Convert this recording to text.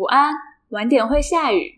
午安晚点会下雨。